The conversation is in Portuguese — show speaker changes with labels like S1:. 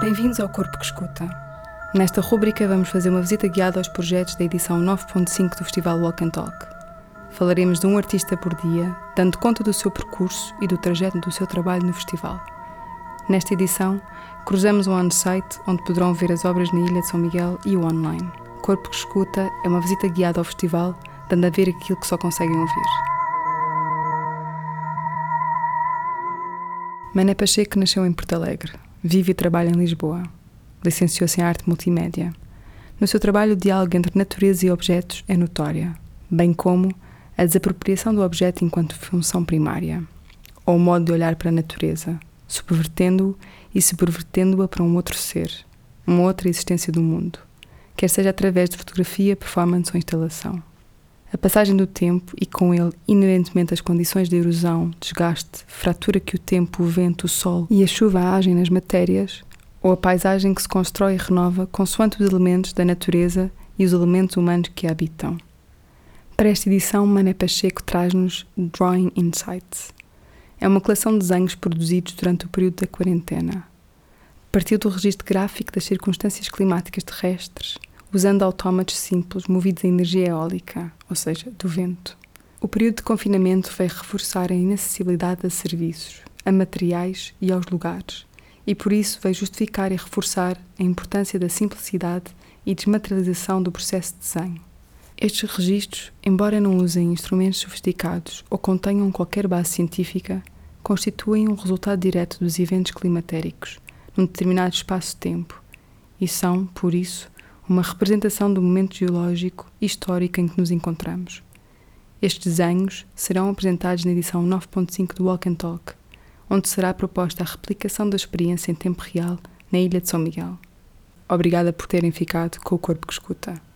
S1: Bem-vindos ao Corpo que Escuta. Nesta rúbrica vamos fazer uma visita guiada aos projetos da edição 9.5 do Festival Walk and Talk. Falaremos de um artista por dia, dando conta do seu percurso e do trajeto do seu trabalho no festival. Nesta edição, cruzamos o on-site, onde poderão ver as obras na Ilha de São Miguel e o online. Corpo que Escuta é uma visita guiada ao festival, dando a ver aquilo que só conseguem ouvir. Mané Pacheco nasceu em Porto Alegre. Vive e trabalha em Lisboa. Licenciou-se em arte multimédia. No seu trabalho, o diálogo entre natureza e objetos é notória, bem como a desapropriação do objeto enquanto função primária, ou o modo de olhar para a natureza, subvertendo-o e subvertendo-a para um outro ser, uma outra existência do mundo, quer seja através de fotografia, performance ou instalação. A passagem do tempo e com ele inerentemente as condições de erosão, desgaste, fratura que o tempo, o vento, o sol e a chuva agem nas matérias, ou a paisagem que se constrói e renova consoante os elementos da natureza e os elementos humanos que a habitam. Para esta edição, Mané Pacheco traz-nos Drawing Insights. É uma coleção de desenhos produzidos durante o período da quarentena. Partiu do registro gráfico das circunstâncias climáticas terrestres usando autómatos simples movidos a energia eólica, ou seja, do vento. O período de confinamento veio reforçar a inacessibilidade a serviços, a materiais e aos lugares, e por isso veio justificar e reforçar a importância da simplicidade e desmaterialização do processo de desenho. Estes registros, embora não usem instrumentos sofisticados ou contenham qualquer base científica, constituem um resultado direto dos eventos climatéricos num determinado espaço-tempo e são, por isso, uma representação do momento geológico e histórico em que nos encontramos. Estes desenhos serão apresentados na edição 9.5 do Walk and Talk, onde será proposta a replicação da experiência em tempo real na Ilha de São Miguel. Obrigada por terem ficado com o corpo que escuta.